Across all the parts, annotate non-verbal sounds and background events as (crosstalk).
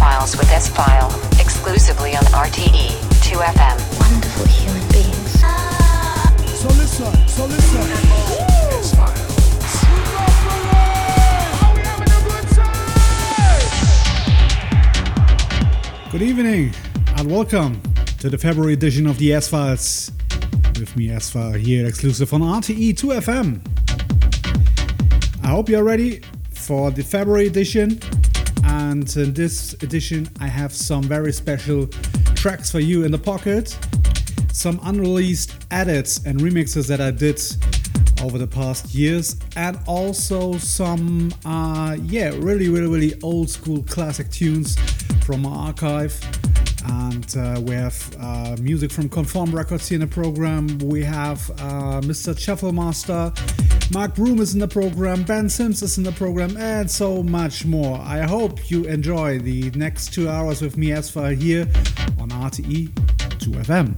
S-Files with S-File, exclusively on RTE 2FM. Wonderful human beings. So listen, so listen. Good evening and welcome to the February edition of the S-Files. With me, S-File, here exclusive on RTE 2FM. I hope you're ready for the February edition. And in this edition, I have some very special tracks for you in the pocket. Some unreleased edits and remixes that I did over the past years, and also some, uh, yeah, really, really, really old school classic tunes from our archive. And uh, we have uh, music from Conform Records here in the program. We have uh, Mr. Shufflemaster, Mark Broom is in the program, Ben Sims is in the program, and so much more. I hope you enjoy the next two hours with me S-File here on RTE 2FM.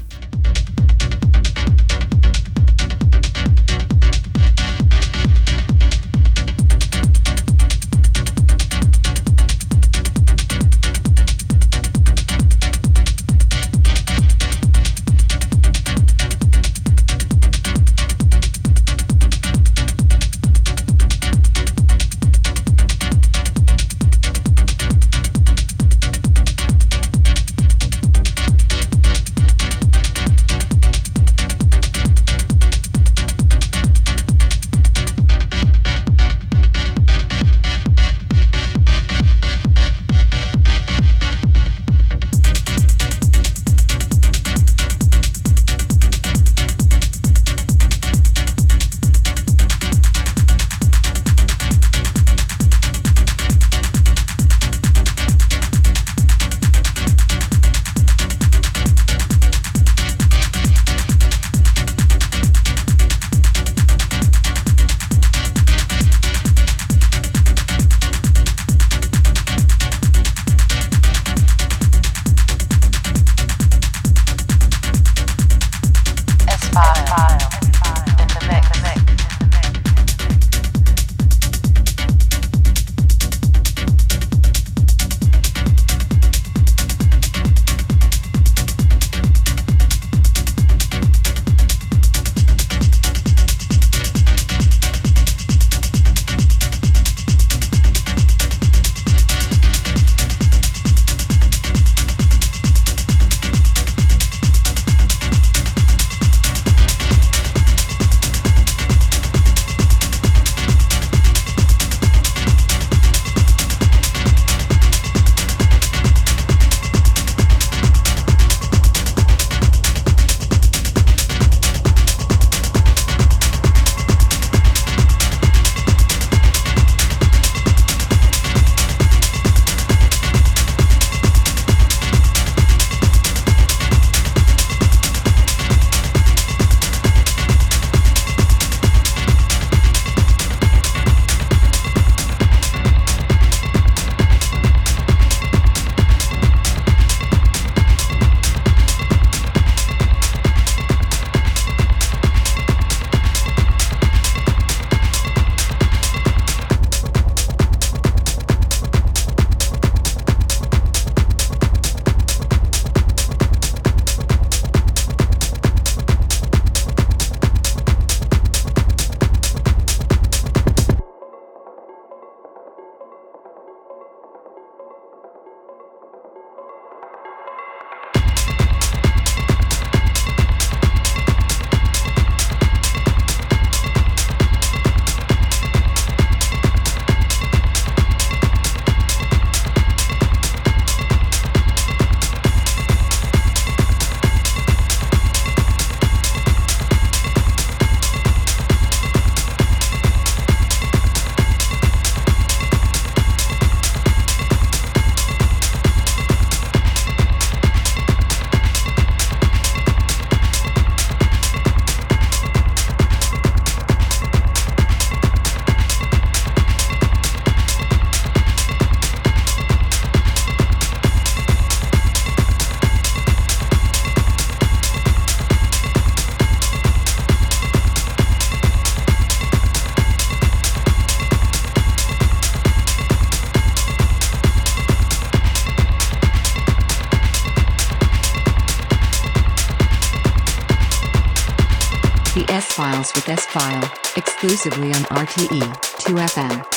Exclusively on RTE 2FM.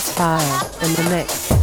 S-File in the mix.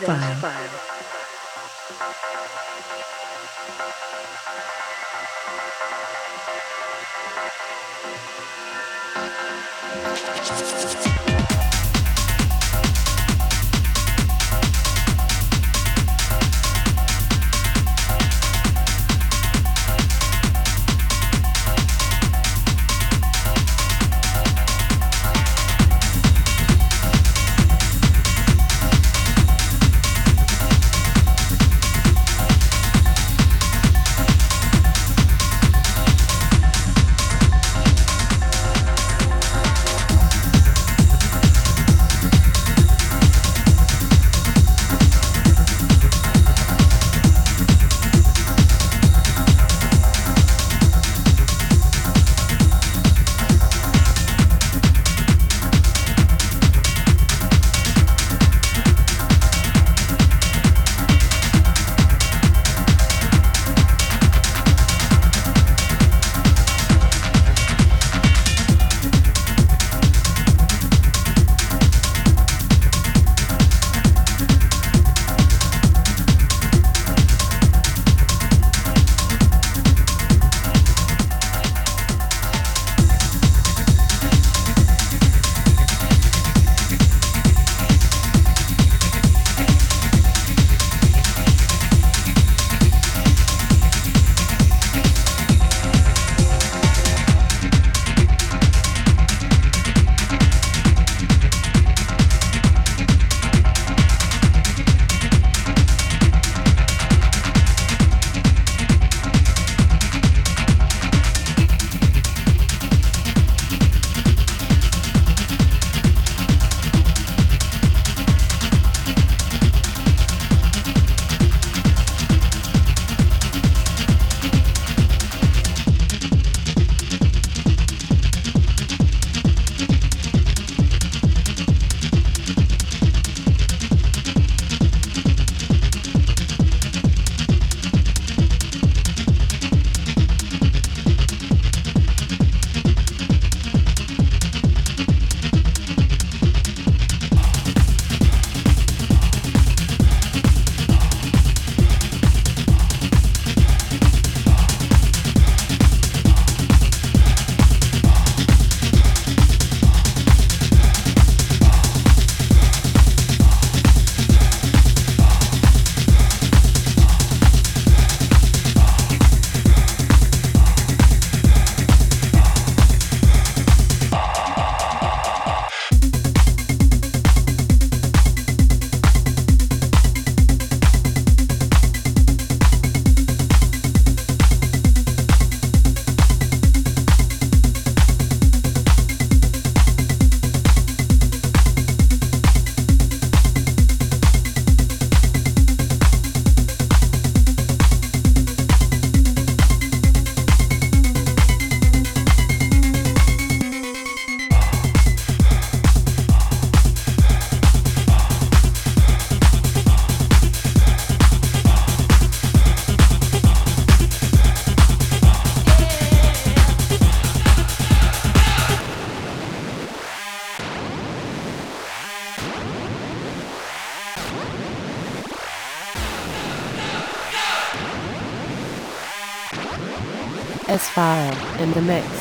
With. The mix.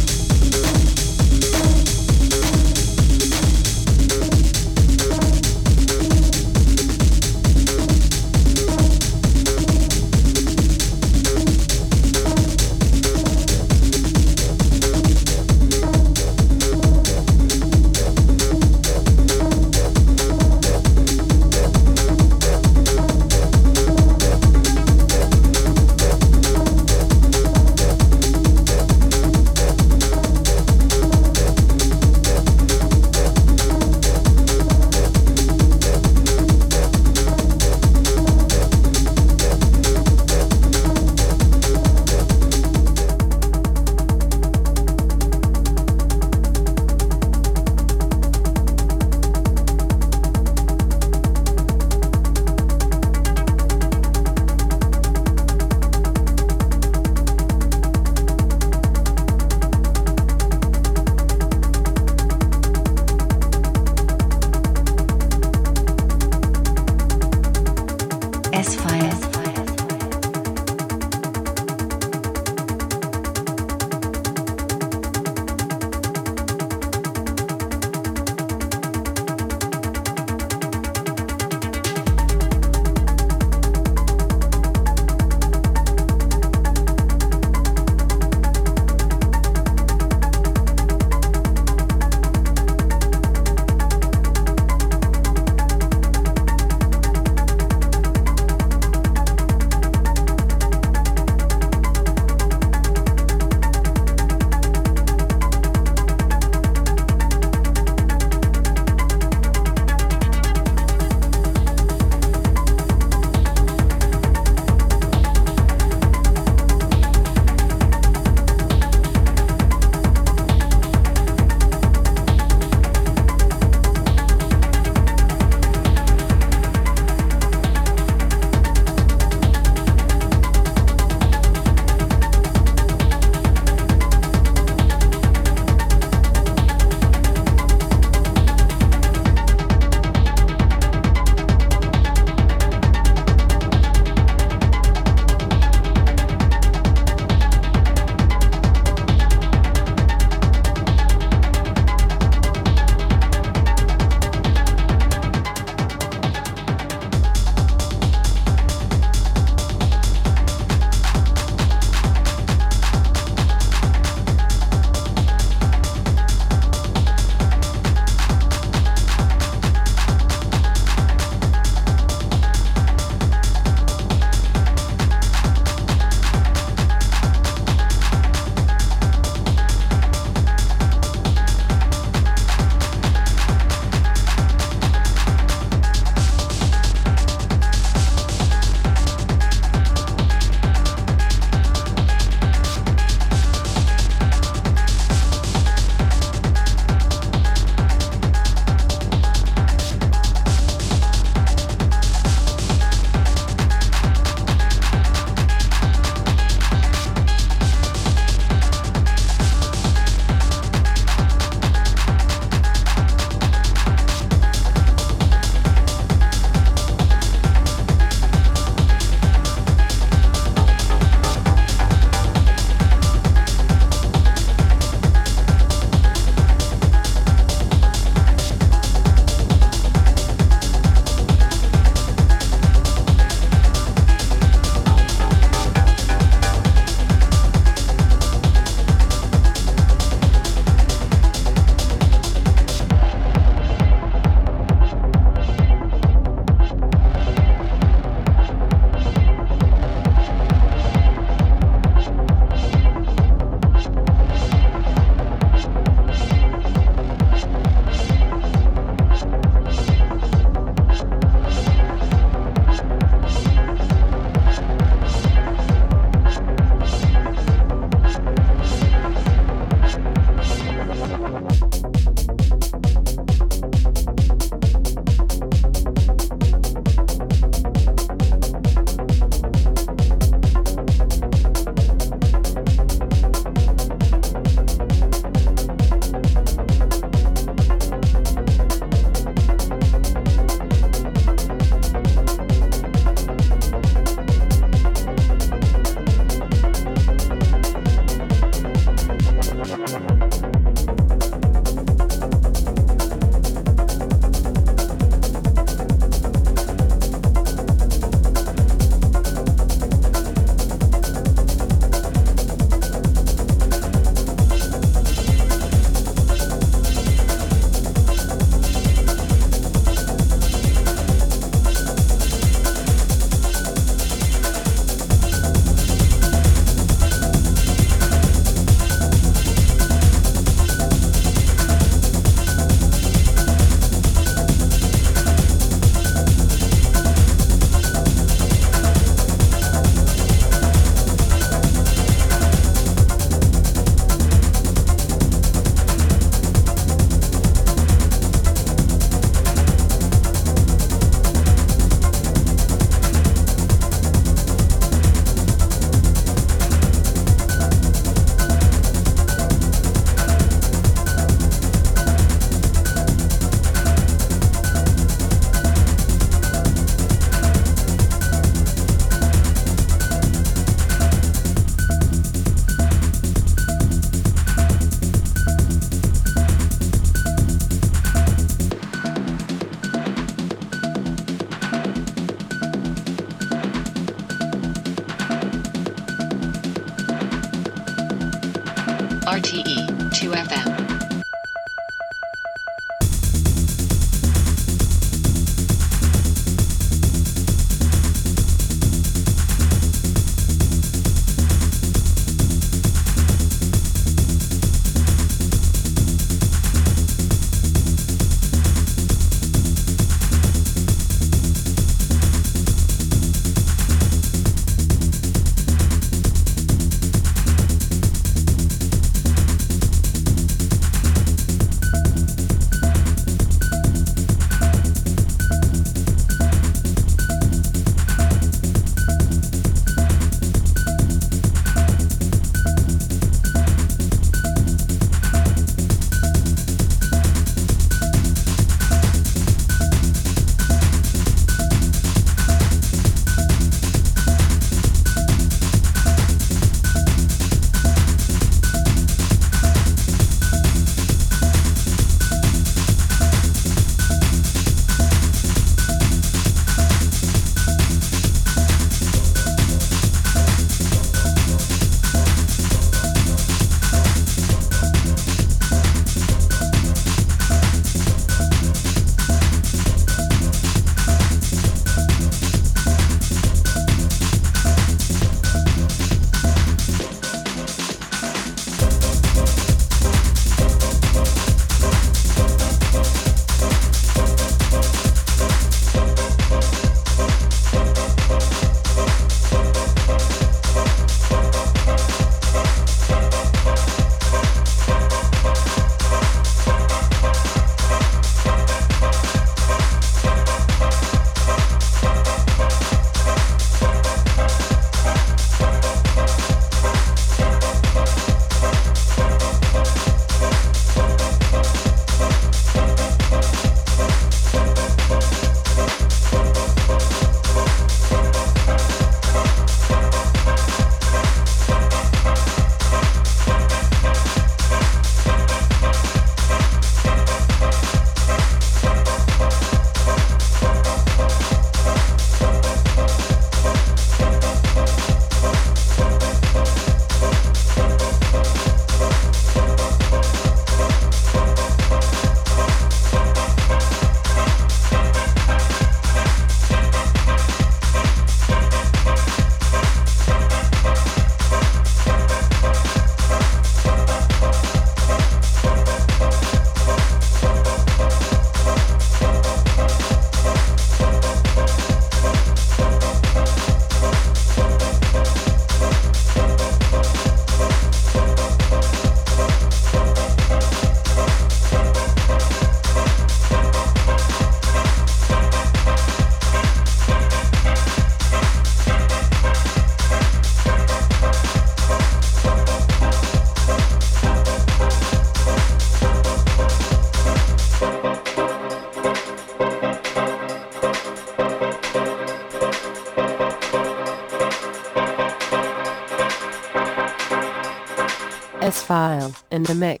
S-File in the mix.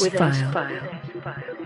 With S File.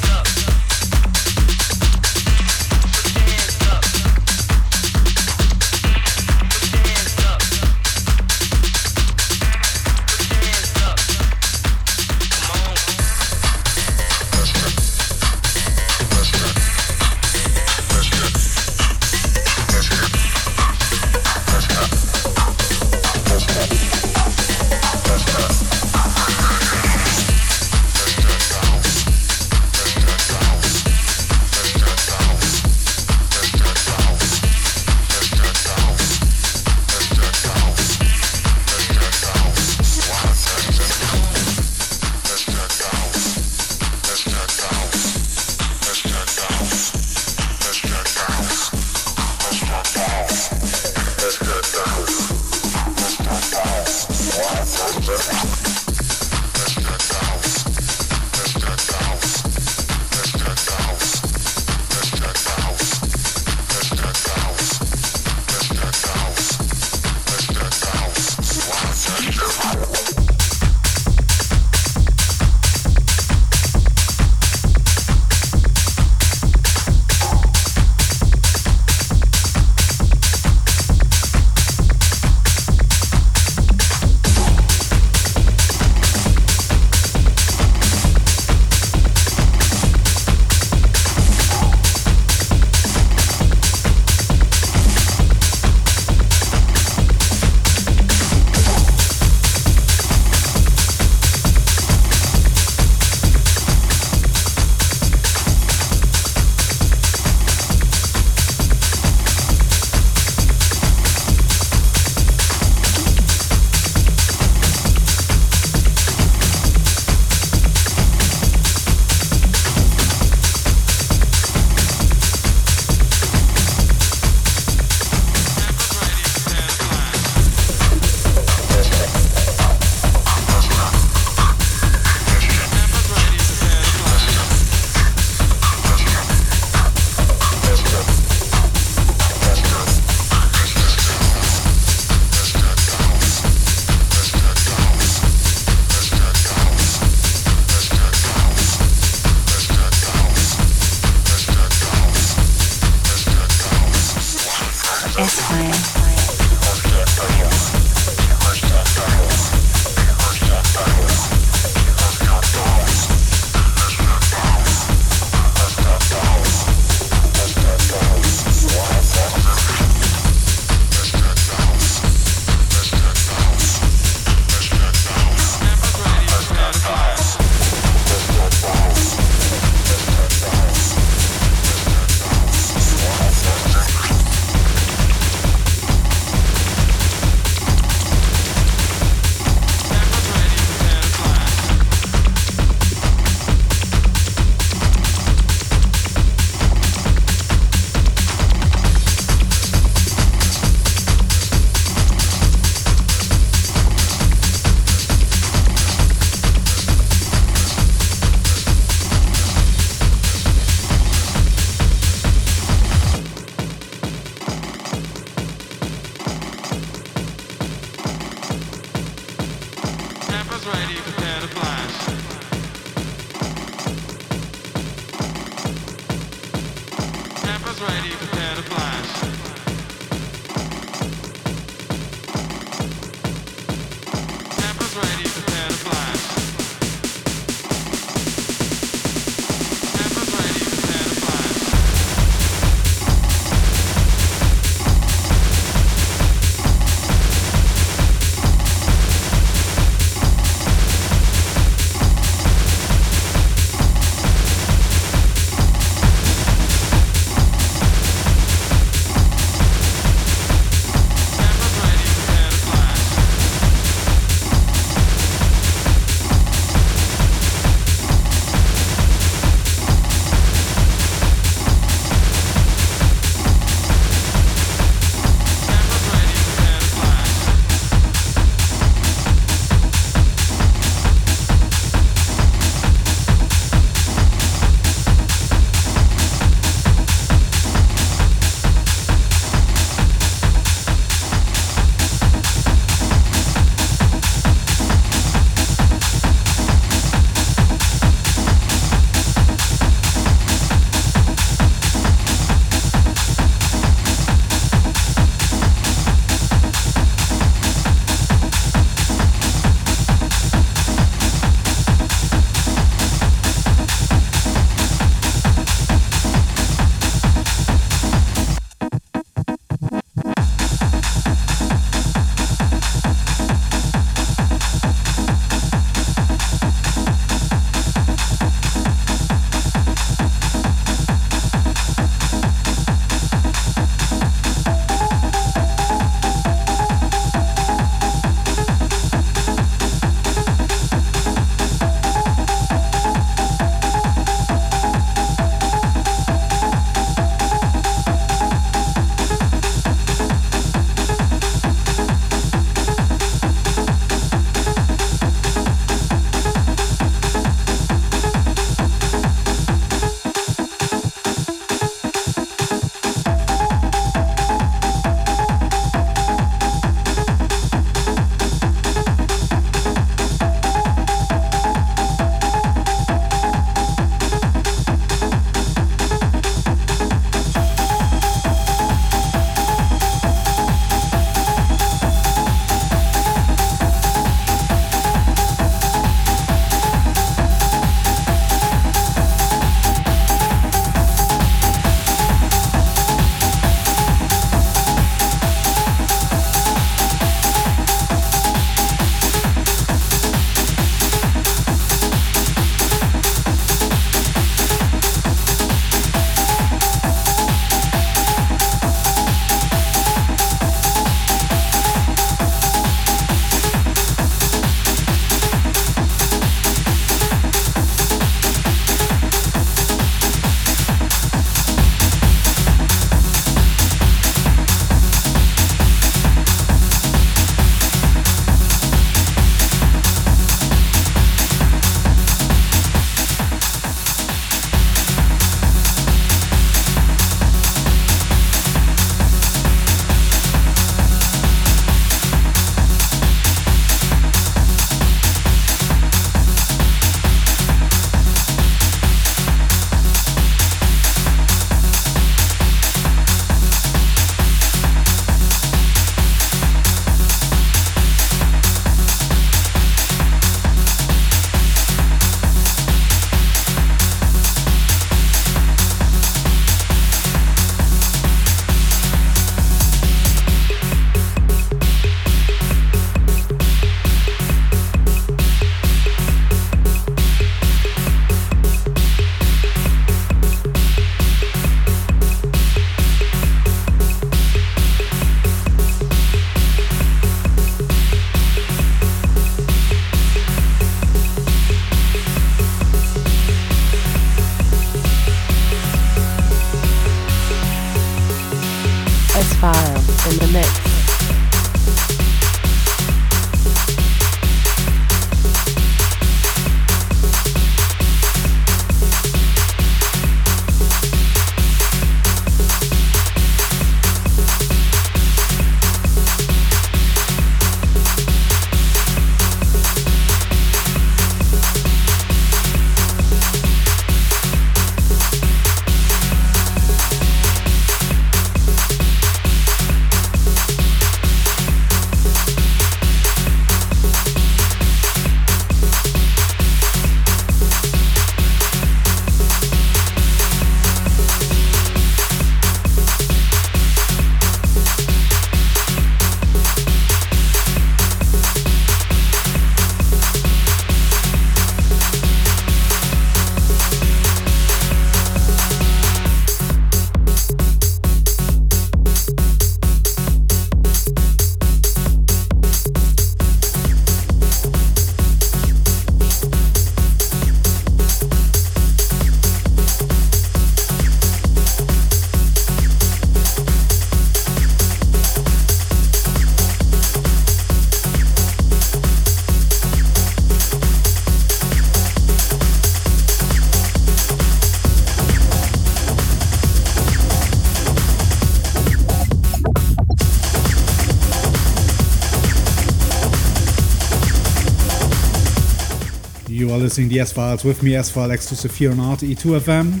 Are listening to the S Files with me, S-File exclusive here on RTE2FM.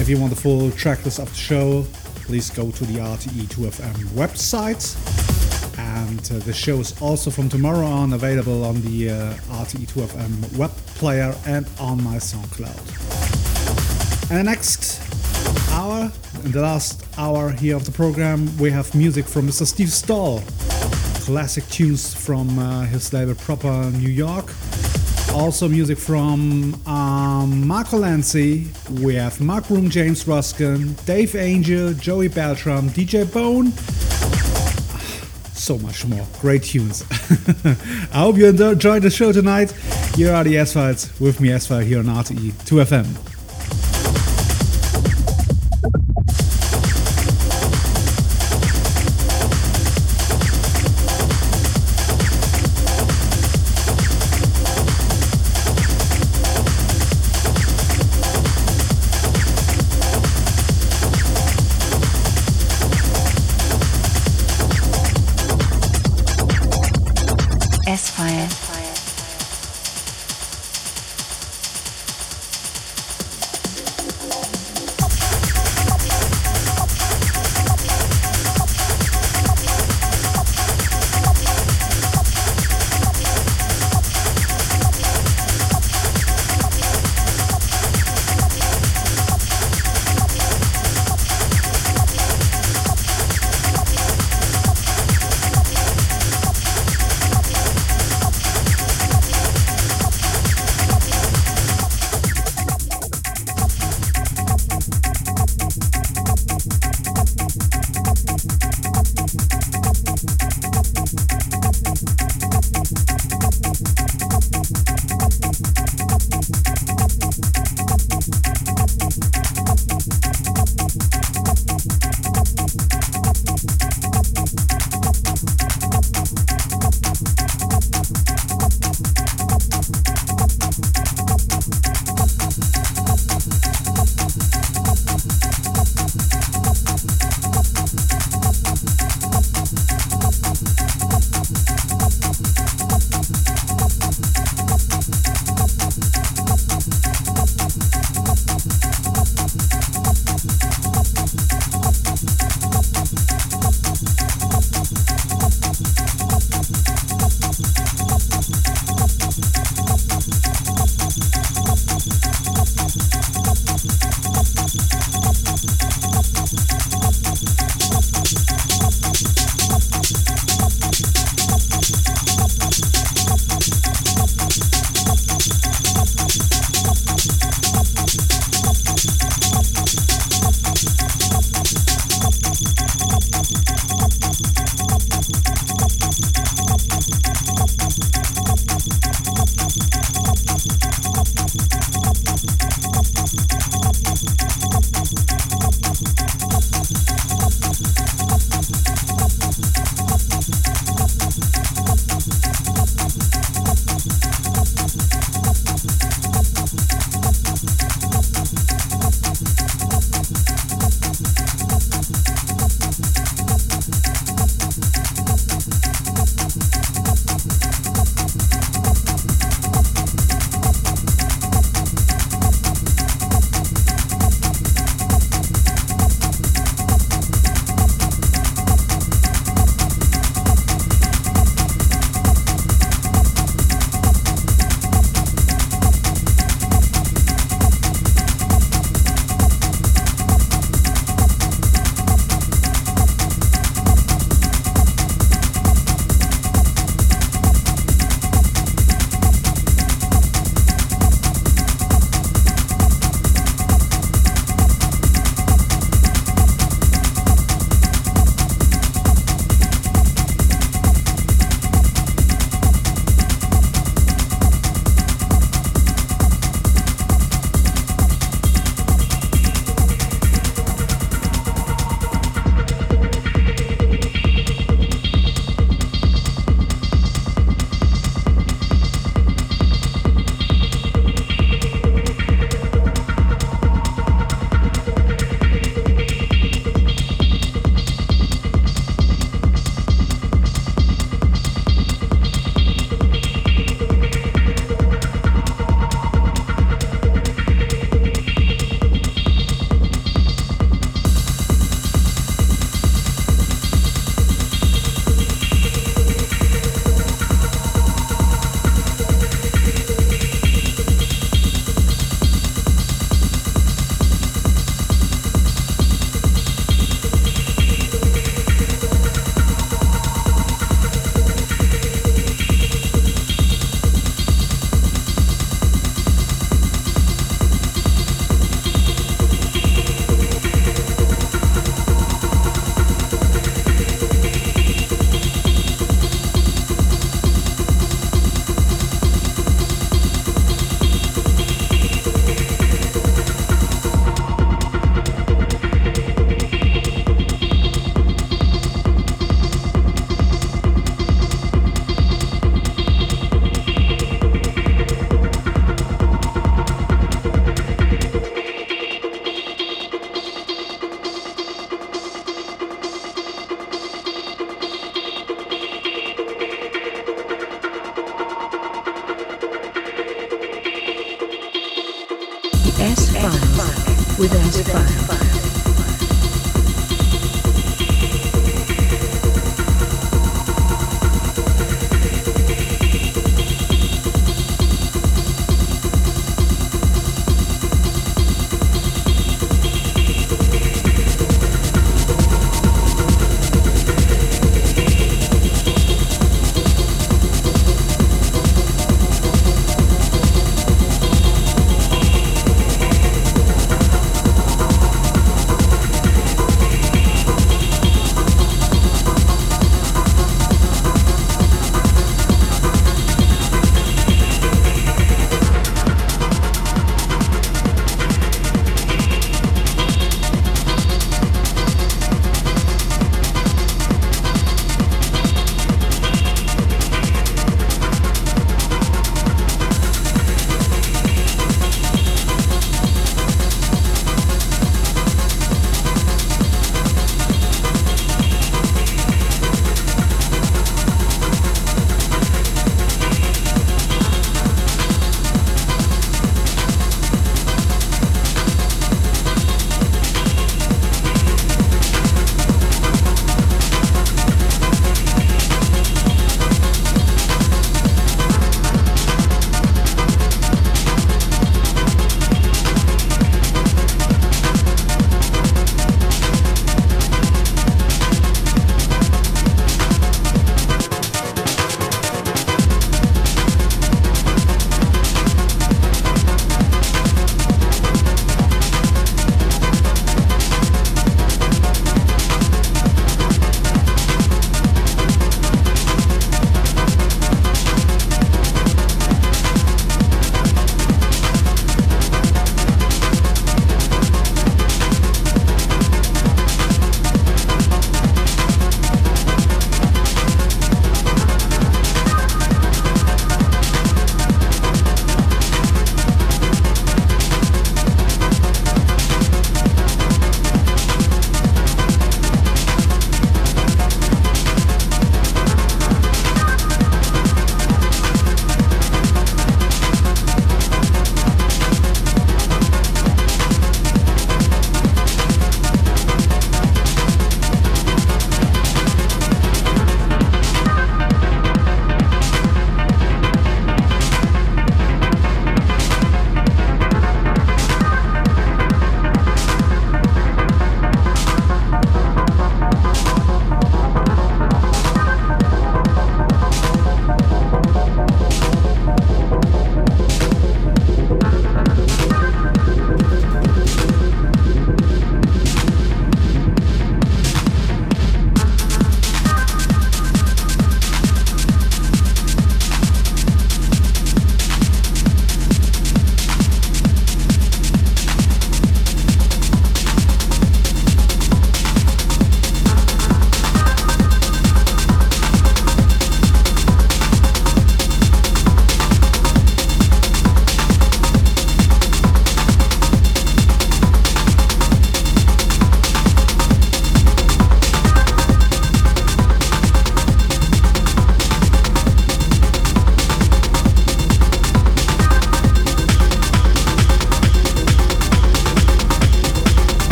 If you want the full tracklist of the show, please go to the RTE2FM website. And uh, the show is also from tomorrow on available on the uh, RTE2FM web player and on my SoundCloud. And the next hour, in the last hour here of the program, we have music from Mr. Steve Stoll. Classic tunes from uh, his label Proper New York. Also music from um, Marco Lancy. We have Mark Broom, James Ruskin, Dave Angel, Joey Beltram, DJ Bone. (sighs) So much more. Great tunes. (laughs) I hope you enjoyed the show tonight. Here are the S-Files with me, S-File, here on RTE 2FM.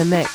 The mix.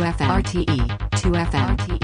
2FM RTE 2FM RTE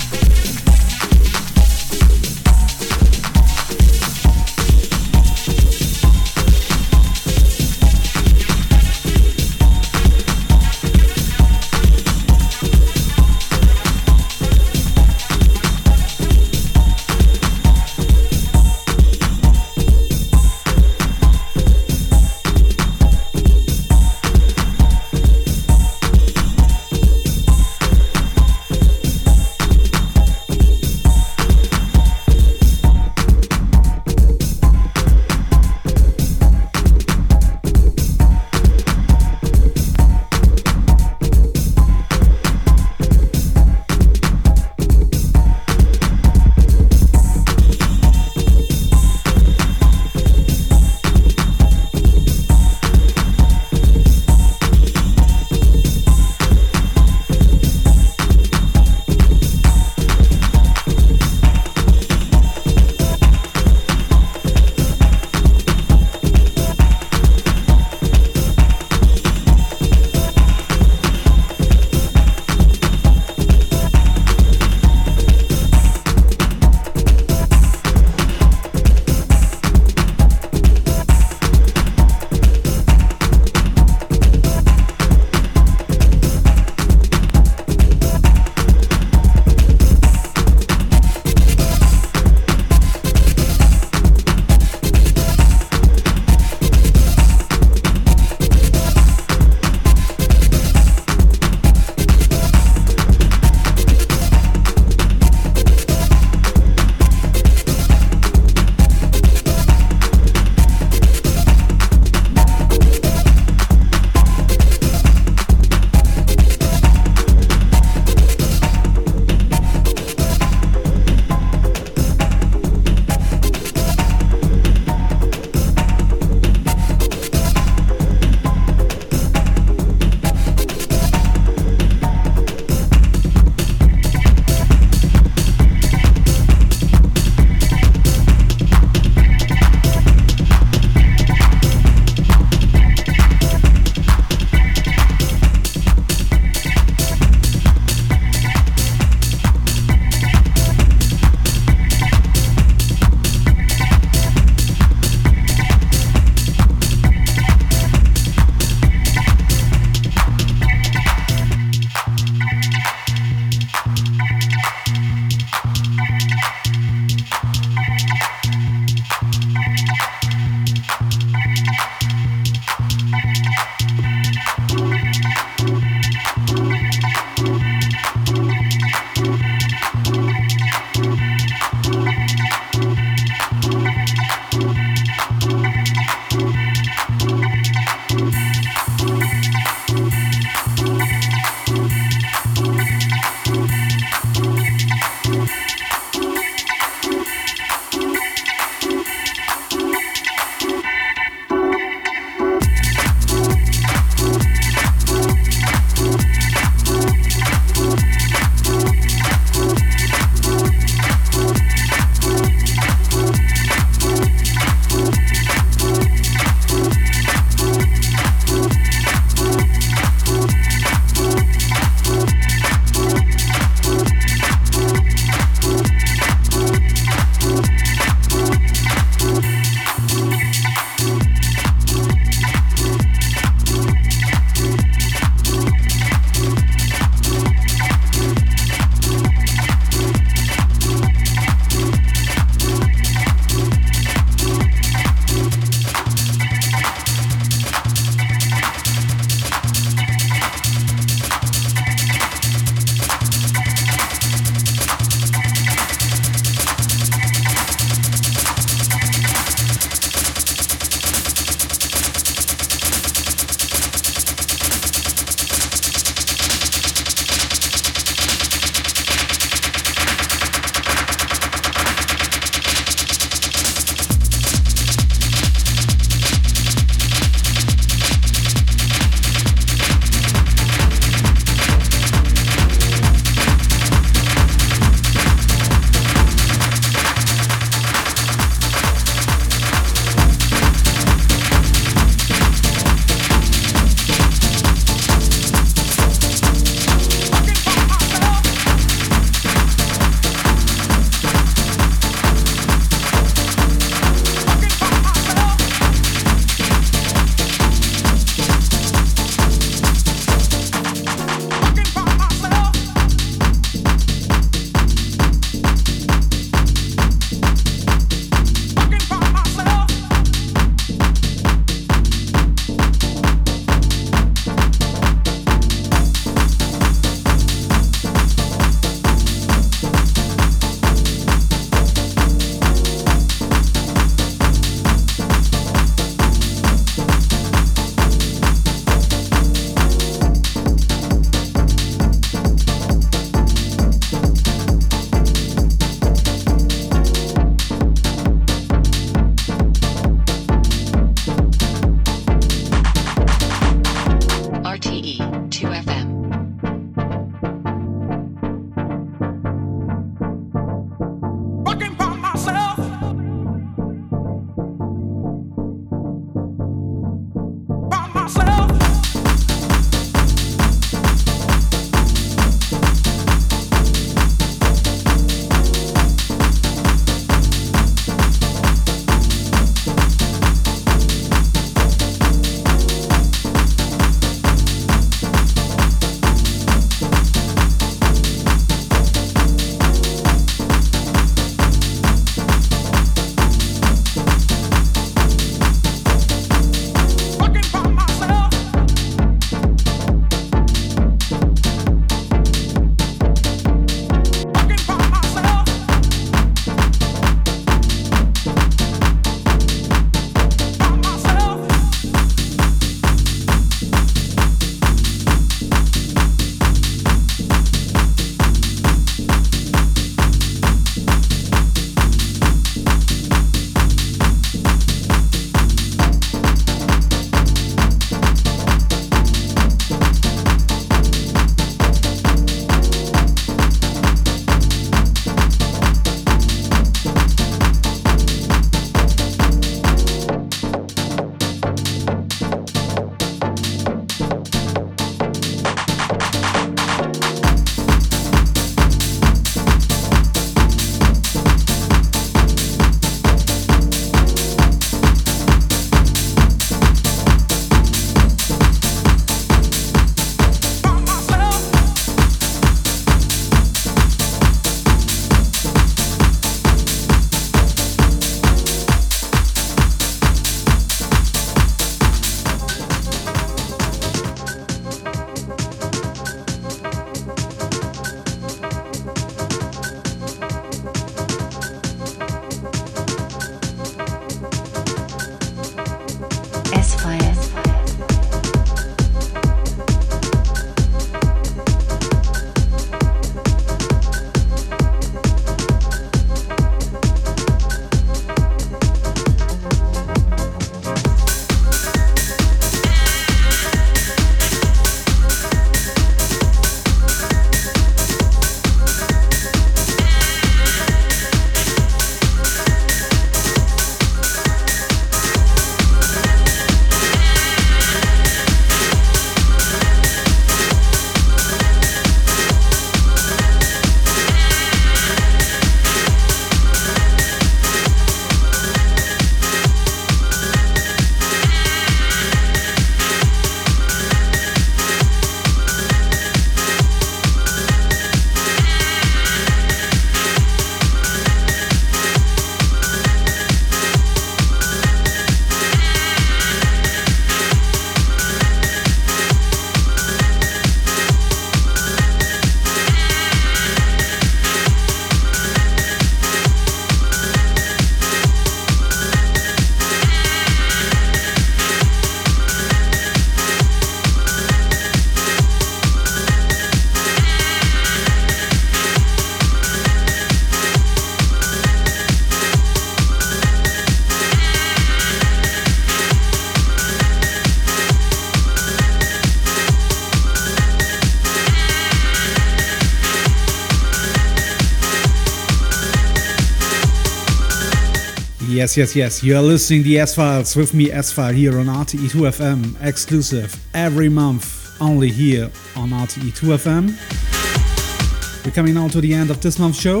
Yes, yes, yes. You're listening the S Files with me, S-File, here on RTE2FM, exclusive every month, only here on RTE2FM. We're coming now to the end of this month's show,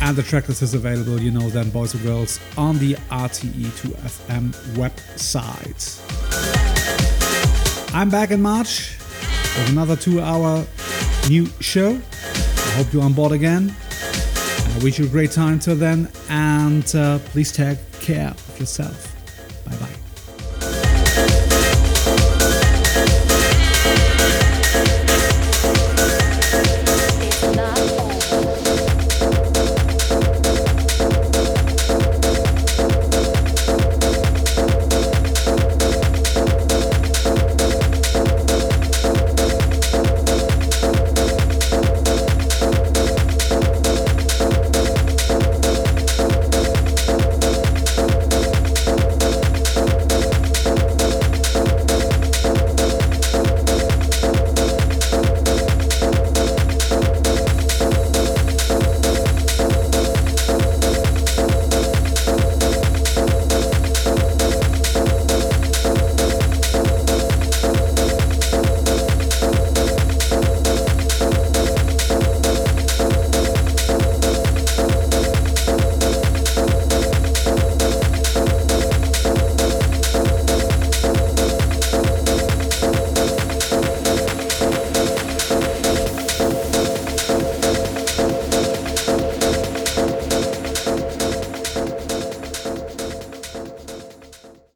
and the tracklist is available, you know, then, boys and girls, on the RTE2FM website. I'm back in March with another two hour new show. I hope you're on board again. I wish you a great time till then, and uh, please take care of yourself.